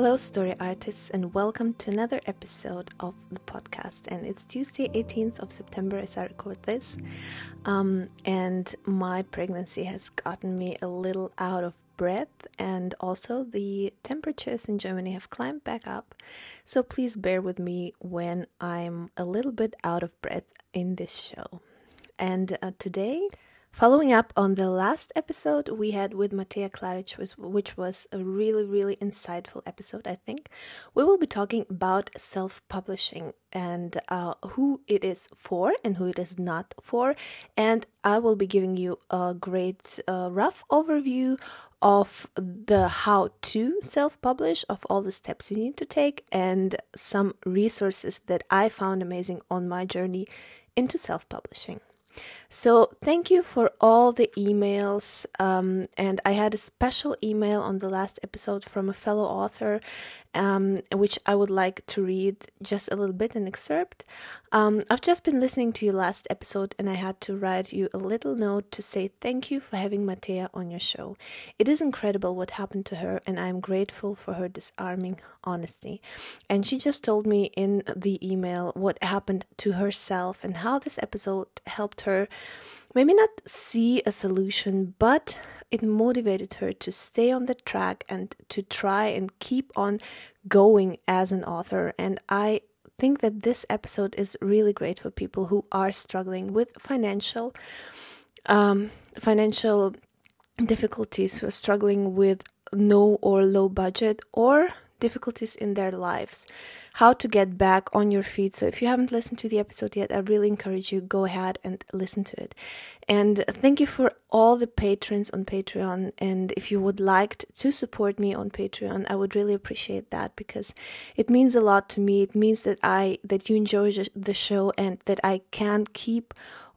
Hello, story artists, and welcome to another episode of the podcast. And it's Tuesday, 18th of September, as I record this. Um, and my pregnancy has gotten me a little out of breath, and also the temperatures in Germany have climbed back up. So please bear with me when I'm a little bit out of breath in this show. And uh, today, Following up on the last episode we had with Matea Klaric, which was a really, really insightful episode, I think, we will be talking about self publishing and uh, who it is for and who it is not for. And I will be giving you a great uh, rough overview of the how to self publish, of all the steps you need to take, and some resources that I found amazing on my journey into self publishing. So, thank you for all the emails. Um, and I had a special email on the last episode from a fellow author, um, which I would like to read just a little bit an excerpt. Um, I've just been listening to your last episode and I had to write you a little note to say thank you for having Matea on your show. It is incredible what happened to her, and I'm grateful for her disarming honesty. And she just told me in the email what happened to herself and how this episode helped her maybe not see a solution, but it motivated her to stay on the track and to try and keep on going as an author. And I think that this episode is really great for people who are struggling with financial um, financial difficulties, who are struggling with no or low budget or difficulties in their lives, how to get back on your feet. So if you haven't listened to the episode yet, I really encourage you go ahead and listen to it. And thank you for all the patrons on Patreon. And if you would like to support me on Patreon, I would really appreciate that because it means a lot to me. It means that I that you enjoy the show and that I can keep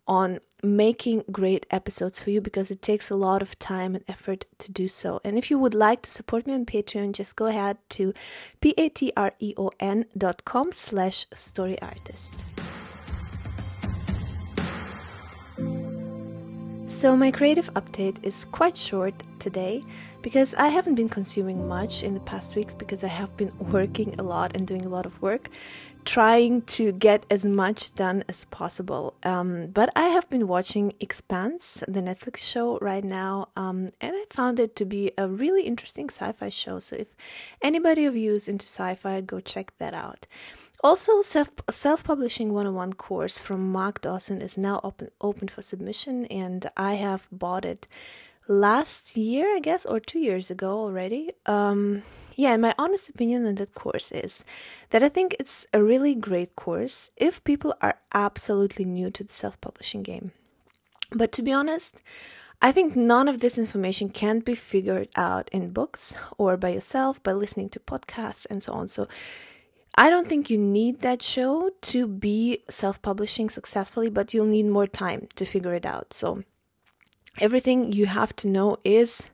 on making great episodes for you because it takes a lot of time and effort to do so. And if you would like to support me on Patreon, just go ahead to patreon dot com slash storyartist. So, my creative update is quite short today because I haven't been consuming much in the past weeks because I have been working a lot and doing a lot of work trying to get as much done as possible. Um, but I have been watching Expanse, the Netflix show, right now, um, and I found it to be a really interesting sci fi show. So if anybody of you is into sci fi, go check that out. Also, self self publishing 101 course from Mark Dawson is now open open for submission, and I have bought it last year, I guess, or two years ago already. Um, yeah, and my honest opinion on that course is that I think it's a really great course if people are absolutely new to the self publishing game. But to be honest, I think none of this information can be figured out in books or by yourself by listening to podcasts and so on. So I don't think you need that show to be self publishing successfully, but you'll need more time to figure it out. So everything you have to know is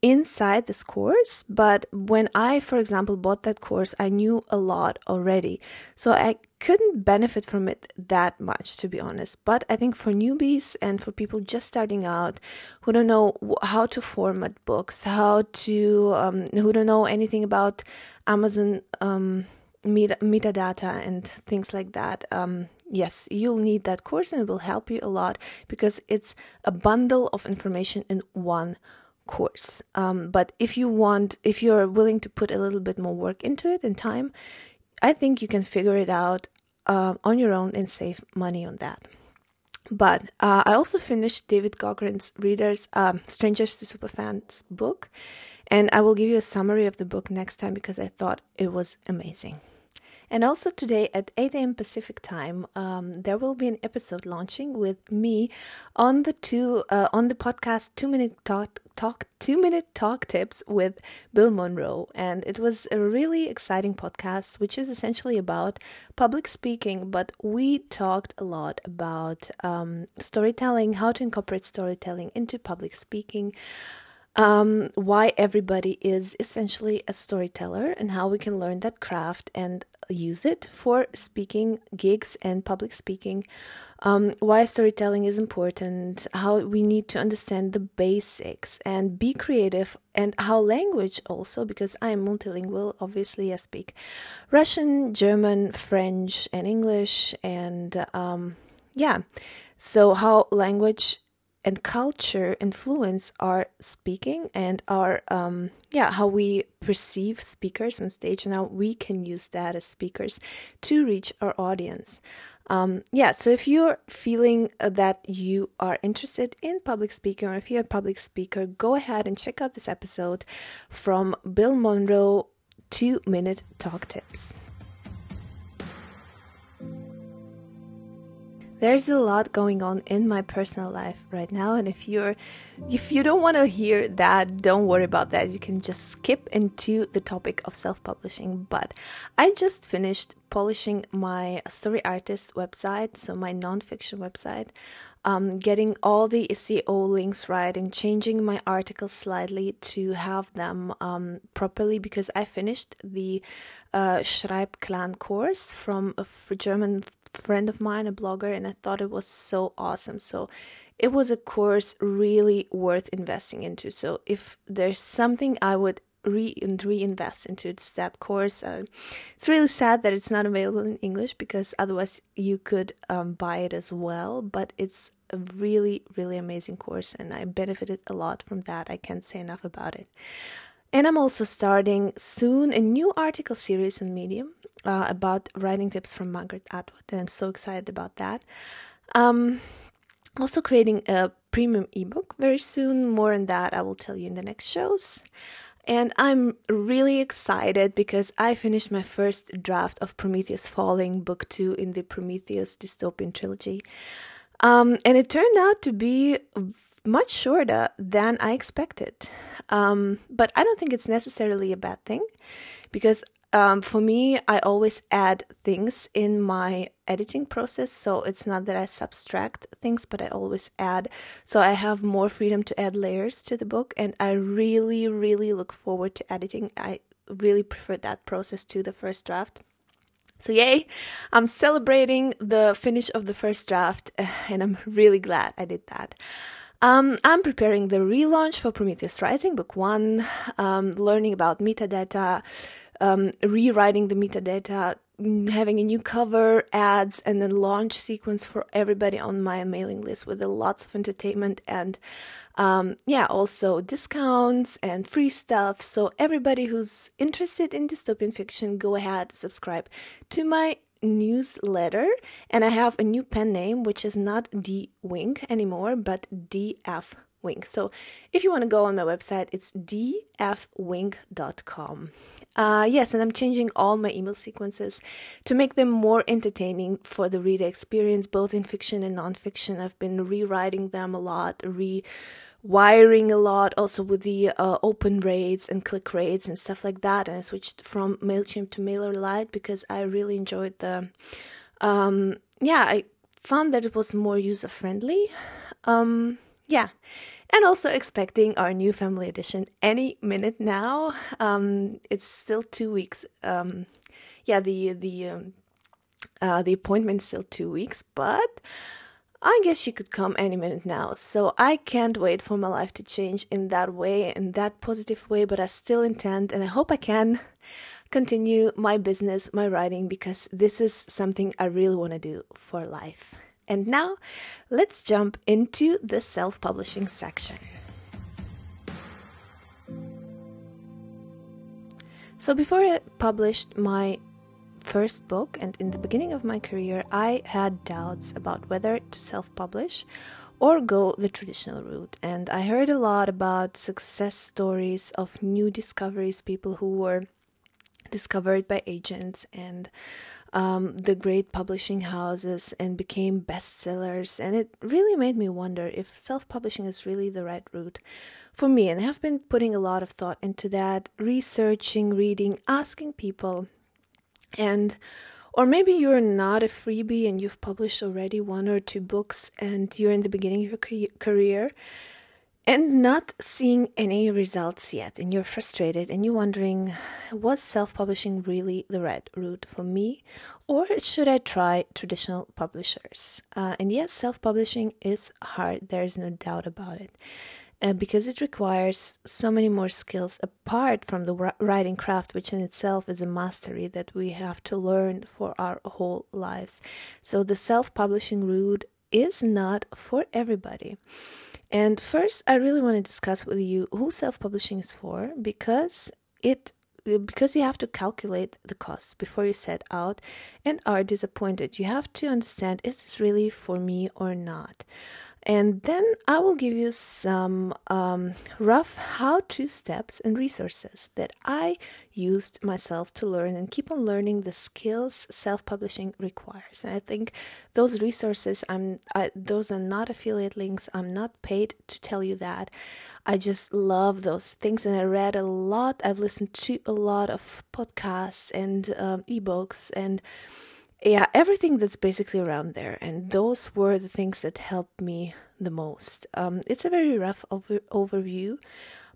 inside this course, but when I, for example, bought that course, I knew a lot already. So I couldn't benefit from it that much, to be honest. But I think for newbies and for people just starting out who don't know how to format books, how to, um, who don't know anything about Amazon um, meta- metadata and things like that, um, yes, you'll need that course and it will help you a lot because it's a bundle of information in one course. Um, but if you want, if you're willing to put a little bit more work into it and time, I think you can figure it out uh, on your own and save money on that. But uh, I also finished David Gaughran's Readers, um, Strangers to Superfans book, and I will give you a summary of the book next time because I thought it was amazing. And also today at 8 a.m. Pacific time, um, there will be an episode launching with me on the two uh, on the podcast Two Minute Talk Talk Two Minute Talk Tips with Bill Monroe, and it was a really exciting podcast, which is essentially about public speaking. But we talked a lot about um, storytelling, how to incorporate storytelling into public speaking um, why everybody is essentially a storyteller and how we can learn that craft and use it for speaking gigs and public speaking. Um, why storytelling is important, how we need to understand the basics and be creative, and how language also, because I am multilingual, obviously, I speak Russian, German, French, and English, and um, yeah, so how language and culture influence our speaking and our um, yeah how we perceive speakers on stage and how we can use that as speakers to reach our audience. Um, yeah so if you're feeling that you are interested in public speaking or if you're a public speaker go ahead and check out this episode from bill monroe two minute talk tips there's a lot going on in my personal life right now and if you're if you don't want to hear that don't worry about that. You can just skip into the topic of self-publishing but i just finished polishing my story artist website so my nonfiction website. Um, getting all the SEO links right and changing my articles slightly to have them um, properly because I finished the uh, Schreibclan course from a German friend of mine, a blogger, and I thought it was so awesome. So it was a course really worth investing into. So if there's something I would re and reinvest into it's that course. Uh, it's really sad that it's not available in English because otherwise you could um, buy it as well. But it's a really really amazing course, and I benefited a lot from that. I can't say enough about it. And I'm also starting soon a new article series on Medium uh, about writing tips from Margaret Atwood, and I'm so excited about that. Um, also, creating a premium ebook very soon. More on that, I will tell you in the next shows. And I'm really excited because I finished my first draft of Prometheus Falling, book two in the Prometheus dystopian trilogy. Um, and it turned out to be much shorter than I expected. Um, but I don't think it's necessarily a bad thing because um, for me, I always add things in my editing process. So it's not that I subtract things, but I always add. So I have more freedom to add layers to the book. And I really, really look forward to editing. I really prefer that process to the first draft. So, yay, I'm celebrating the finish of the first draft, and I'm really glad I did that. Um, I'm preparing the relaunch for Prometheus Rising, book one, um, learning about metadata, um, rewriting the metadata, having a new cover, ads, and then launch sequence for everybody on my mailing list with lots of entertainment and um, yeah, also discounts and free stuff. So everybody who's interested in dystopian fiction, go ahead, subscribe to my newsletter and I have a new pen name which is not D Wink anymore but DF Wink. So if you want to go on my website, it's dfwink.com. Uh, yes, and I'm changing all my email sequences to make them more entertaining for the reader experience, both in fiction and nonfiction. I've been rewriting them a lot, re wiring a lot also with the uh, open rates and click rates and stuff like that and i switched from mailchimp to mailerlite because i really enjoyed the um, yeah i found that it was more user friendly um, yeah and also expecting our new family edition any minute now. Um, it's still two weeks um, yeah the the um, uh, the appointment's still two weeks but I guess she could come any minute now, so I can't wait for my life to change in that way, in that positive way, but I still intend, and I hope I can continue my business, my writing, because this is something I really want to do for life. And now, let's jump into the self publishing section. So, before I published my first book, and in the beginning of my career, I had doubts about whether to self publish or go the traditional route. And I heard a lot about success stories of new discoveries, people who were discovered by agents and um, the great publishing houses and became bestsellers. And it really made me wonder if self publishing is really the right route for me. And I have been putting a lot of thought into that, researching, reading, asking people. And or maybe you're not a freebie and you've published already one or two books and you're in the beginning of your career and not seeing any results yet and you're frustrated and you're wondering was self-publishing really the right route for me? Or should i try traditional publishers? Uh, and yes self-publishing is hard. There's no doubt about it uh, because it requires so many more skills apart from the writing craft which in itself is a mastery that we have to learn for our whole lives so the self-publishing route is not for everybody and first, I really want to discuss with you who self publishing is for because it because you have to calculate the costs before you set out and are disappointed. You have to understand is this really for me or not? And then I will give you some um, rough how to steps and resources that I used myself to learn and keep on learning the skills self publishing requires. And I think those resources, I'm, I, those are not affiliate links. I'm not paid to tell you that. I just love those things. And I read a lot, I've listened to a lot of podcasts and um, ebooks and yeah, everything that's basically around there. And those were the things that helped me the most. Um, it's a very rough over- overview,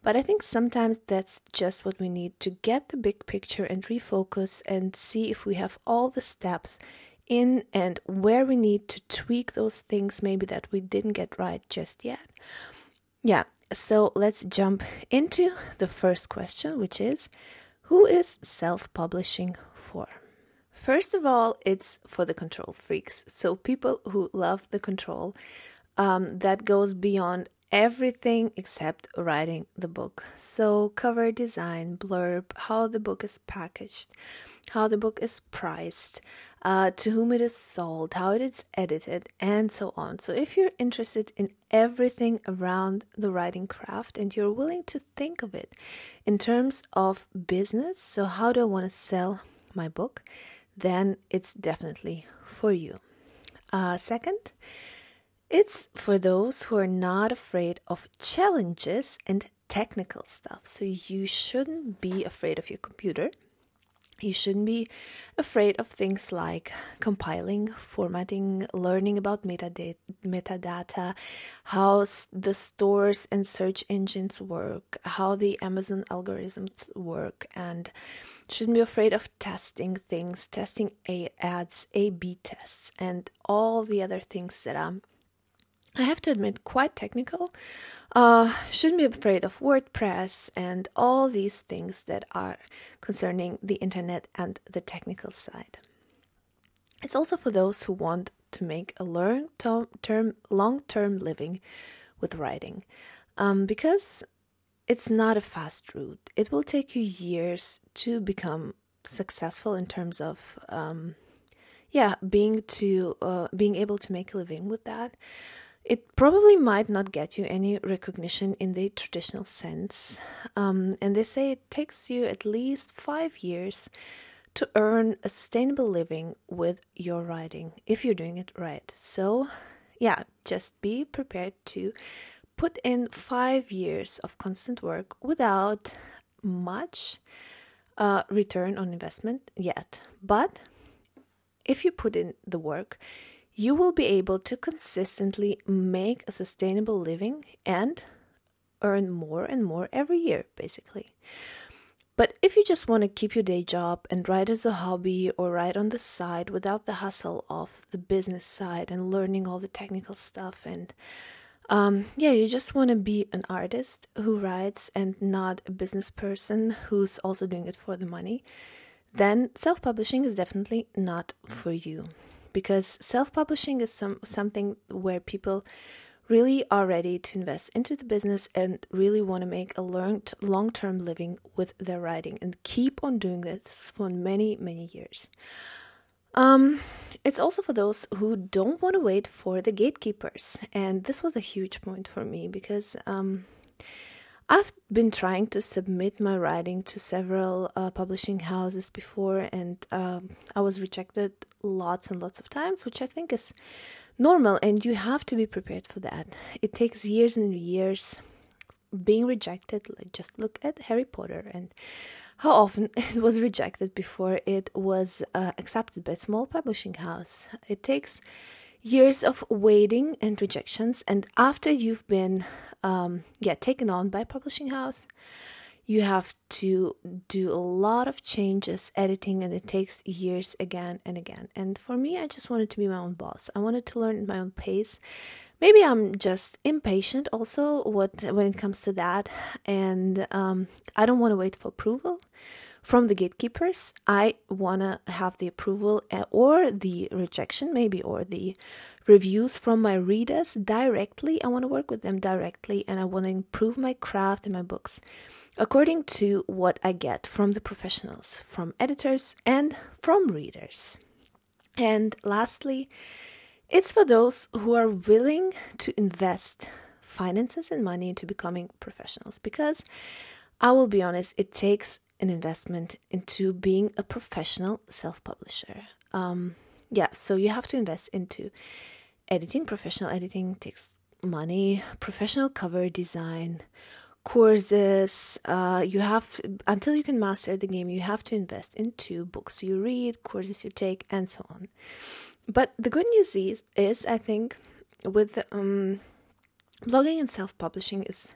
but I think sometimes that's just what we need to get the big picture and refocus and see if we have all the steps in and where we need to tweak those things maybe that we didn't get right just yet. Yeah, so let's jump into the first question, which is who is self publishing for? First of all, it's for the control freaks. So, people who love the control um, that goes beyond everything except writing the book. So, cover design, blurb, how the book is packaged, how the book is priced, uh, to whom it is sold, how it is edited, and so on. So, if you're interested in everything around the writing craft and you're willing to think of it in terms of business, so how do I want to sell my book? Then it's definitely for you. Uh, second, it's for those who are not afraid of challenges and technical stuff. So you shouldn't be afraid of your computer. You shouldn't be afraid of things like compiling, formatting, learning about metadata, metadata how the stores and search engines work, how the Amazon algorithms work, and shouldn't be afraid of testing things, testing a ads, A B tests, and all the other things that um I have to admit quite technical. Uh, shouldn't be afraid of WordPress and all these things that are concerning the internet and the technical side. It's also for those who want to make a long term long term living with writing. Um, because it's not a fast route. It will take you years to become successful in terms of um, yeah being to uh, being able to make a living with that. It probably might not get you any recognition in the traditional sense, um, and they say it takes you at least five years to earn a sustainable living with your writing if you're doing it right. So, yeah, just be prepared to put in five years of constant work without much uh, return on investment yet. But if you put in the work, you will be able to consistently make a sustainable living and earn more and more every year, basically. But if you just want to keep your day job and write as a hobby or write on the side without the hustle of the business side and learning all the technical stuff and um, yeah, you just want to be an artist who writes and not a business person who's also doing it for the money, then self publishing is definitely not for you. Because self publishing is some, something where people really are ready to invest into the business and really want to make a long term living with their writing and keep on doing this for many, many years. Um, it's also for those who don't want to wait for the gatekeepers. And this was a huge point for me because um, I've been trying to submit my writing to several uh, publishing houses before, and um, I was rejected lots and lots of times, which I think is normal, and you have to be prepared for that. It takes years and years being rejected. Like just look at Harry Potter and how often it was rejected before it was uh, accepted by a small publishing house. It takes years of waiting and rejections and after you've been um, yeah taken on by a publishing house you have to do a lot of changes editing and it takes years again and again. And for me i just wanted to be my own boss. I wanted to learn at my own pace. Maybe i'm just impatient also what when it comes to that. And um, i don't want to wait for approval from the gatekeepers. I want to have the approval eh, or the rejection, maybe, or the reviews from my readers directly. I want to work with them directly and I want to improve my craft and my books according to what I get from the professionals, from editors, and from readers. And lastly, it's for those who are willing to invest finances and money into becoming professionals because I will be honest, it takes an investment into being a professional self publisher. Um, yeah, so you have to invest into editing. Professional editing takes money, professional cover design, courses. Uh, you have until you can master the game, you have to invest into books you read, courses you take, and so on. But the good news is, is I think, with um, blogging and self publishing is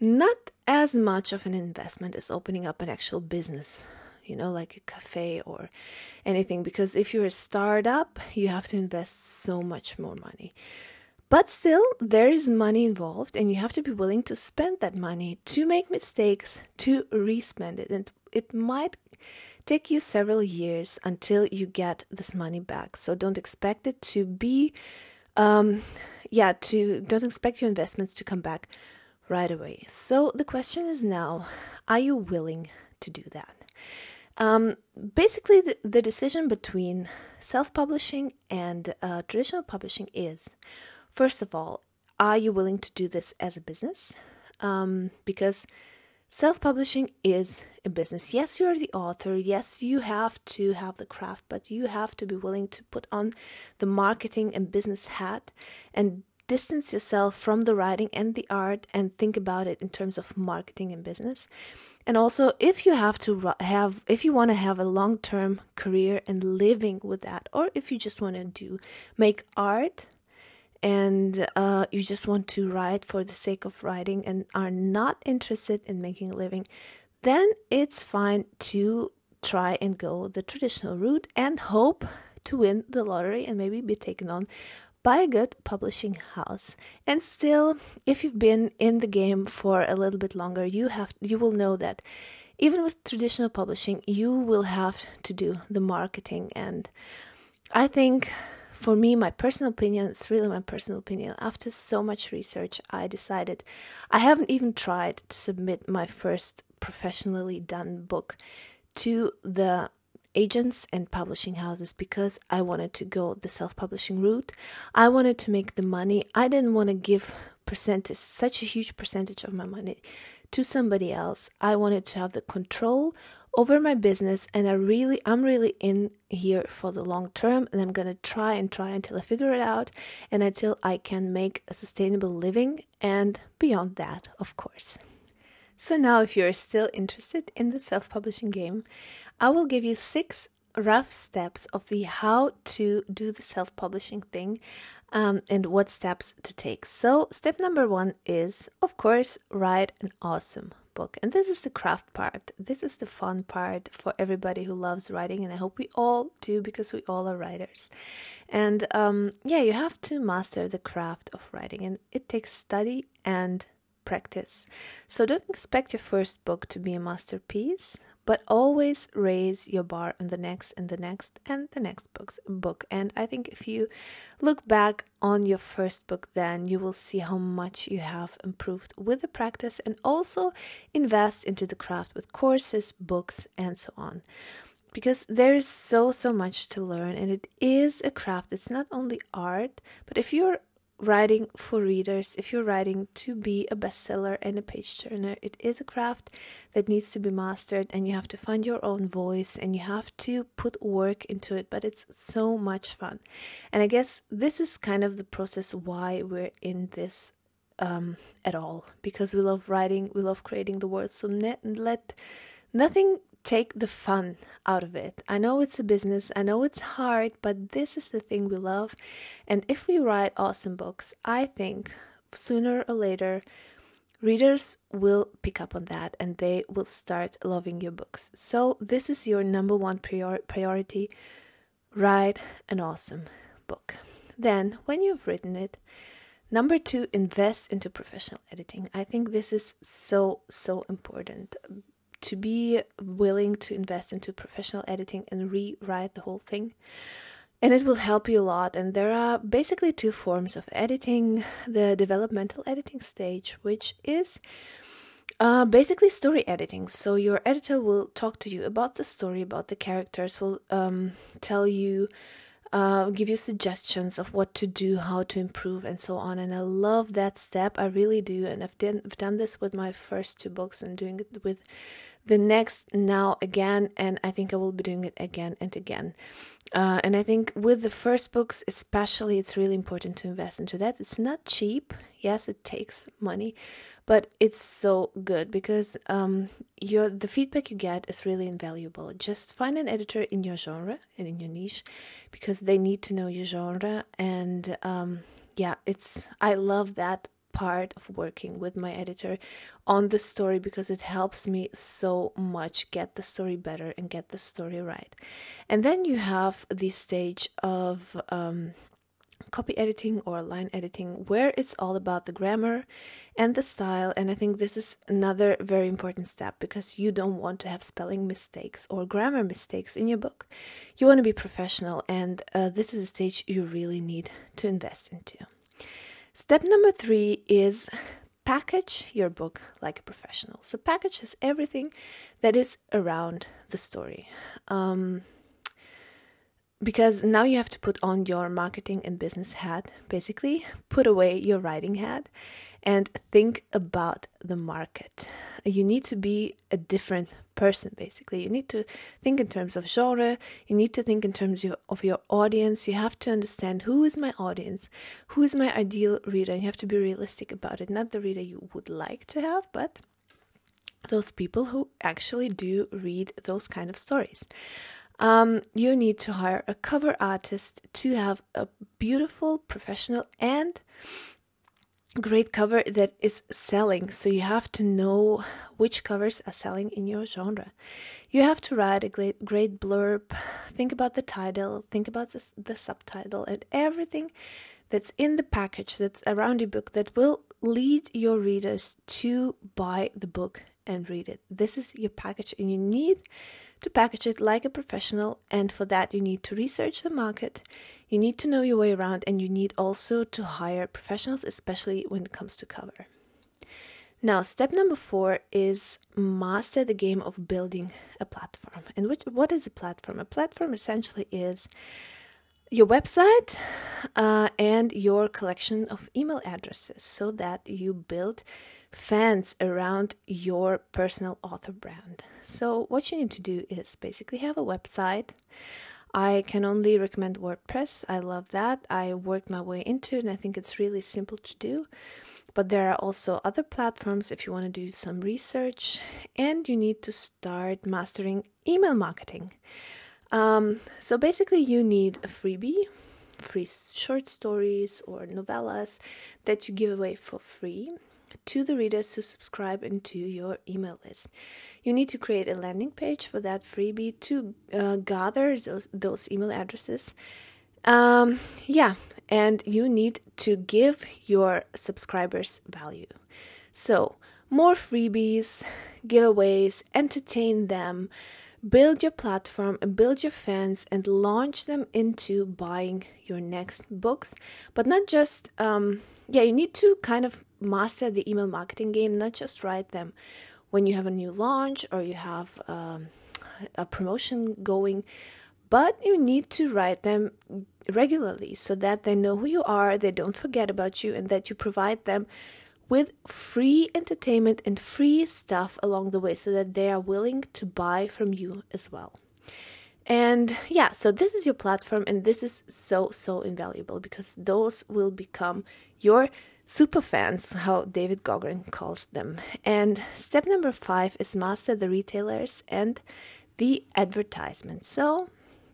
not as much of an investment as opening up an actual business you know, like a cafe or anything. Because if you're a startup, you have to invest so much more money. But still, there is money involved, and you have to be willing to spend that money to make mistakes, to respend it. And it might take you several years until you get this money back. So don't expect it to be, um, yeah, to don't expect your investments to come back right away. So the question is now are you willing to do that? Um, basically, the, the, decision between self publishing and uh, traditional publishing is first of all, are you willing to do this as a business? Um, because self publishing is a business. Yes, you're the author. Yes, you have to have the craft, but you have to be willing to put on the marketing and business hat and distance yourself from the writing and the art and think about it in terms of marketing and business. And also, if you have to have, if you want to have a long term career and living with that, or if you just want to do make art and uh, you just want to write for the sake of writing and are not interested in making a living, then it's fine to try and go the traditional route and hope to win the lottery and maybe be taken on by a good publishing house. And still, if you've been in the game for a little bit longer, you have you will know that even with traditional publishing, you will have to do the marketing and I think for me, my personal opinion, it's really my personal opinion. After so much research, I decided I haven't even tried to submit my first professionally done book to the agents and publishing houses because I wanted to go the self-publishing route. I wanted to make the money. I didn't want to give percentage such a huge percentage of my money to somebody else. I wanted to have the control over my business and I really I'm really in here for the long term and I'm going to try and try until I figure it out and until I can make a sustainable living and beyond that, of course. So now if you're still interested in the self-publishing game, I will give you six rough steps of the how to do the self publishing thing um, and what steps to take. So, step number one is, of course, write an awesome book. And this is the craft part. This is the fun part for everybody who loves writing. And I hope we all do because we all are writers. And um, yeah, you have to master the craft of writing, and it takes study and practice. So don't expect your first book to be a masterpiece, but always raise your bar on the next and the next and the next books book. And i think if you look back on your first book then you will see how much you have improved with the practice and also invest into the craft with courses books and so on. Because there is so so much to learn and it is a craft. It's not only art but if you're writing for readers, if you're writing to be a bestseller and a page turner, it is a craft that needs to be mastered and you have to find your own voice and you have to put work into it, but it's so much fun. And I guess this is kind of the process why we're in this um, at all because we love writing, we love creating the words. So let nothing take the fun out of it. I know it's a business, I know it's hard, but this is the thing we love. And if we write awesome books, I think sooner or later, readers will pick up on that and they will start loving your books. So, this is your number one prior- priority write an awesome book. Then, when you've written it, Number two, invest into professional editing. I think this is so, so important to be willing to invest into professional editing and rewrite the whole thing. And it will help you a lot. And there are basically two forms of editing the developmental editing stage, which is uh, basically story editing. So your editor will talk to you about the story, about the characters, will um, tell you uh, give you suggestions of what to do, how to improve, and so on. And I love that step. I really do. And I've done, I've done this with my first two books and doing it with the next now again. And I think I will be doing it again and again. Uh, and I think with the first books, especially, it's really important to invest into that. It's not cheap. Yes, it takes money, but it's so good because um, your the feedback you get is really invaluable. Just find an editor in your genre and in your niche, because they need to know your genre. And um, yeah, it's I love that part of working with my editor on the story because it helps me so much get the story better and get the story right. And then you have the stage of um, copy editing or line editing where it's all about the grammar and the style. And i think this is another very important step because you don't want to have spelling mistakes or grammar mistakes in your book. You want to be professional and uh, this is a stage you really need to invest into Step number three is package your book like a professional. So, package is everything that is around the story. Um, because now you have to put on your marketing and business hat, basically, put away your writing hat and think about the market. You need to be a different person, basically. You need to think in terms of genre, you need to think in terms of your audience. You have to understand who is my audience, who is my ideal reader. And You have to be realistic about it, not the reader you would like to have, but those people who actually do read those kind of stories. Um, you need to hire a cover artist to have a beautiful, professional, and great cover that is selling. So you have to know which covers are selling in your genre. You have to write a great, great blurb, think about the title, think about the, the subtitle, and everything that's in the package that's around your book that will lead your readers to buy the book and read it. This is your package, and you need to package it like a professional. And for that, you need to research the market, you need to know your way around, and you need also to hire professionals, especially when it comes to cover. Now, step number four is master the game of building a platform. And which, what is a platform? A platform essentially is your website uh, and your collection of email addresses so that you build fans around your personal author brand. So, what you need to do is basically have a website. I can only recommend WordPress. I love that. I worked my way into it and I think it's really simple to do. But there are also other platforms if you want to do some research and you need to start mastering email marketing. Um, so basically, you need a freebie, free short stories or novellas that you give away for free to the readers who subscribe into your email list. You need to create a landing page for that freebie to uh, gather those, those email addresses. Um, yeah, and you need to give your subscribers value. So, more freebies, giveaways, entertain them, build your platform and build your fans and launch them into buying your next books. But not just, um, yeah, you need to kind of master the email marketing game, not just write them when you have a new launch or you have um, a promotion going, but you need to write them regularly so that they know who you are, they don't forget about you, and that you provide them with free entertainment and free stuff along the way so that they are willing to buy from you as well. And yeah, so this is your platform, and this is so, so invaluable because those will become your super fans, how David Gaughran calls them. And step number five is master the retailers and the advertisement. So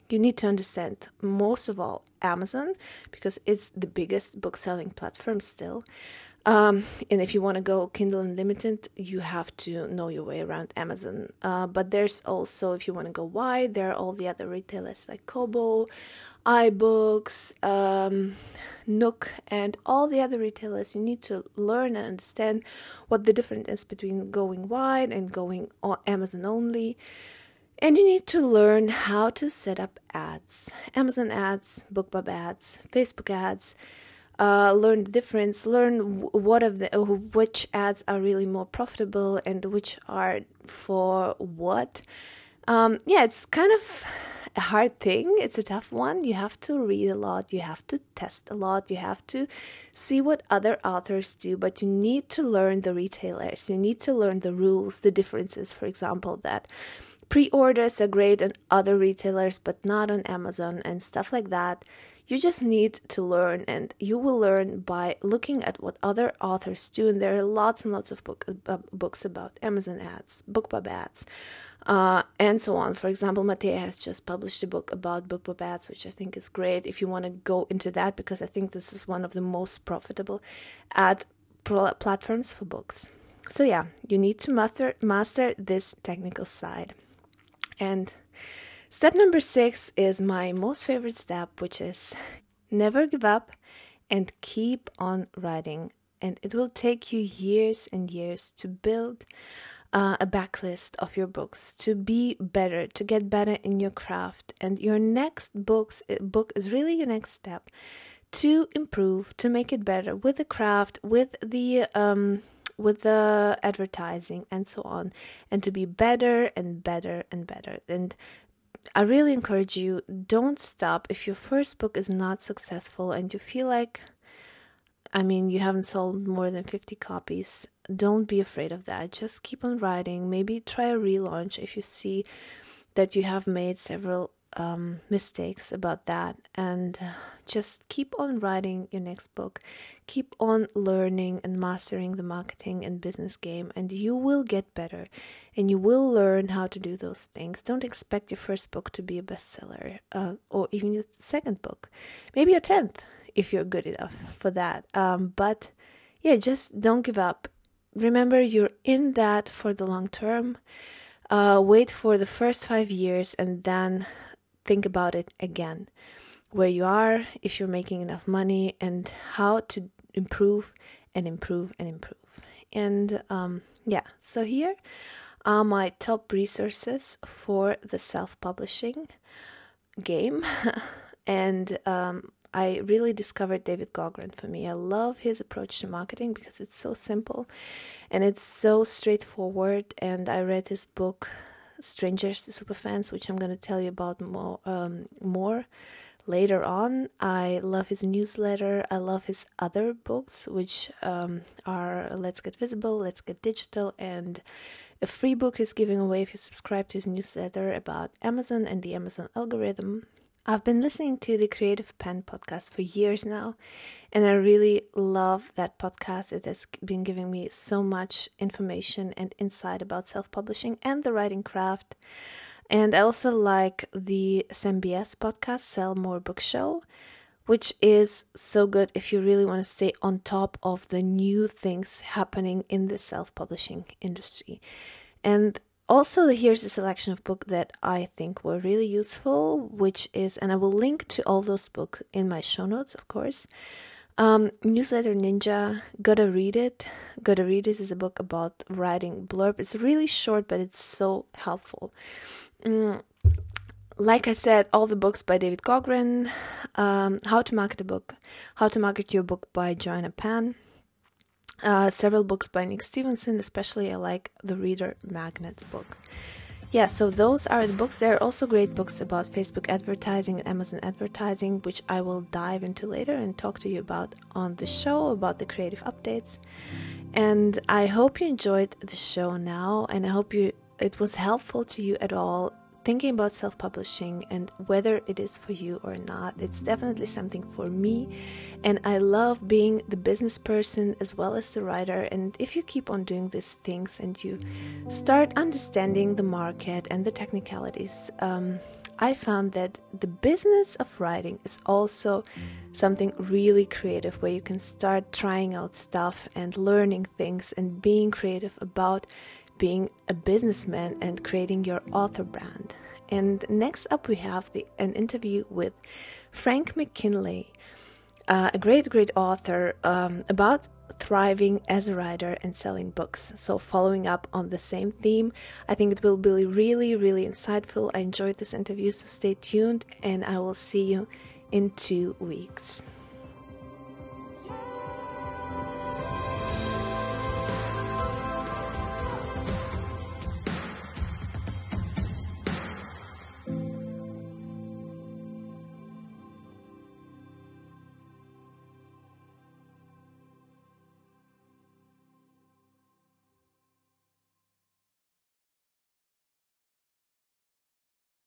you need to understand most of all Amazon because it's the biggest book selling platform still. Um, and if you want to go Kindle Unlimited, you have to know your way around Amazon. Uh, but there's also, if you want to go wide, there are all the other retailers like Kobo, iBooks, um, Nook, and all the other retailers. You need to learn and understand what the difference is between going wide and going on Amazon only. And you need to learn how to set up ads Amazon ads, BookBub ads, Facebook ads uh, learn the difference, learn what of the which ads are really more profitable and which are for what. Um, yeah, it's kind of a hard thing. It's a tough one. You have to read a lot, you have to test a lot, you have to see what other authors do, but you need to learn the retailers. You need to learn the rules, the differences, for example, that pre orders are great on other retailers but not on Amazon and stuff like that. You just need to learn, and you will learn by looking at what other authors do. And there are lots and lots of book, uh, books about Amazon ads, BookBub ads, uh, and so on. For example, Matea has just published a book about BookBub ads, which I think is great. If you want to go into that, because I think this is one of the most profitable ad pl- platforms for books. So yeah, you need to master master this technical side, and Step number six is my most favorite step, which is never give up and keep on writing. And it will take you years and years to build uh, a backlist of your books, to be better, to get better in your craft. And your next books uh, book is really your next step to improve, to make it better with the craft, with the um, with the advertising and so on, and to be better and better and better. And I really encourage you don't stop. If your first book is not successful and you feel like I mean you haven't sold more than 50 copies don't be afraid of that. Just keep on writing. Maybe try a relaunch if you see that you have made several um, mistakes about that. And just keep on writing your next book. Keep on learning and mastering the marketing and business game and you will get better and you will learn how to do those things. Don't expect your first book to be a bestseller uh, or even your second book. Maybe your 10th if you're good enough for that. Um, but yeah just don't give up. Remember you're in that for the long term. Uh, wait for the first five years and then think about it again where you are, if you're making enough money, and how to improve and improve and improve. And um, yeah, so here are my top resources for the self publishing game. and um, I really discovered David Gaughran for me. I love his approach to marketing because it's so simple and it's so straightforward. And I read his book strangers to superfans, which I'm going to tell you about more um, more later on. I love his newsletter. I love his other books, which um, are Let's Get Visible, Let's Get Digital, and a free book he's giving away if you subscribe to his newsletter about Amazon and the Amazon algorithm. I've been listening to the Creative Penn podcast for years now, and I really love that podcast. It has been giving me so much information and insight about self publishing and the writing craft. And I also like the SMBS podcast, Sell More Book Show, which is so good if you really want to stay on top of the new things happening in the self publishing industry. And also here's a selection of books that i think were really useful which is and i will link to all those books in my show notes of course. Um, newsletter ninja gotta read it. Gotta read it is a book about writing blurb. It's really short but it's so helpful mm, like I said, all the books by David Gaughran, um, How to Market a Book, How to Market Your Book by Joanna Penn, uh, several books by Nick Stephenson, especially I like the Reader Magnet book. yeah, so those are the books. There are also great books about Facebook advertising and Amazon advertising, which I will dive into later and talk to you about on the show about the creative updates. And I hope you enjoyed the show now, and I hope you it was helpful to you at all thinking about self publishing and whether it is for you or not. It's definitely something for me, and I love being the business person as well as the writer. And if you keep on doing these things and you start understanding the market and the technicalities, um, I found that the business of writing is also something really creative where you can start trying out stuff and learning things and being creative about being a businessman and creating your author brand. And next up, we have the, an interview with Frank McKinley, uh, a great, great author um, about thriving as a writer and selling books. So, following up on the same theme, I think it will be really, really insightful. I enjoyed this interview, so stay tuned, and I will see you in two weeks.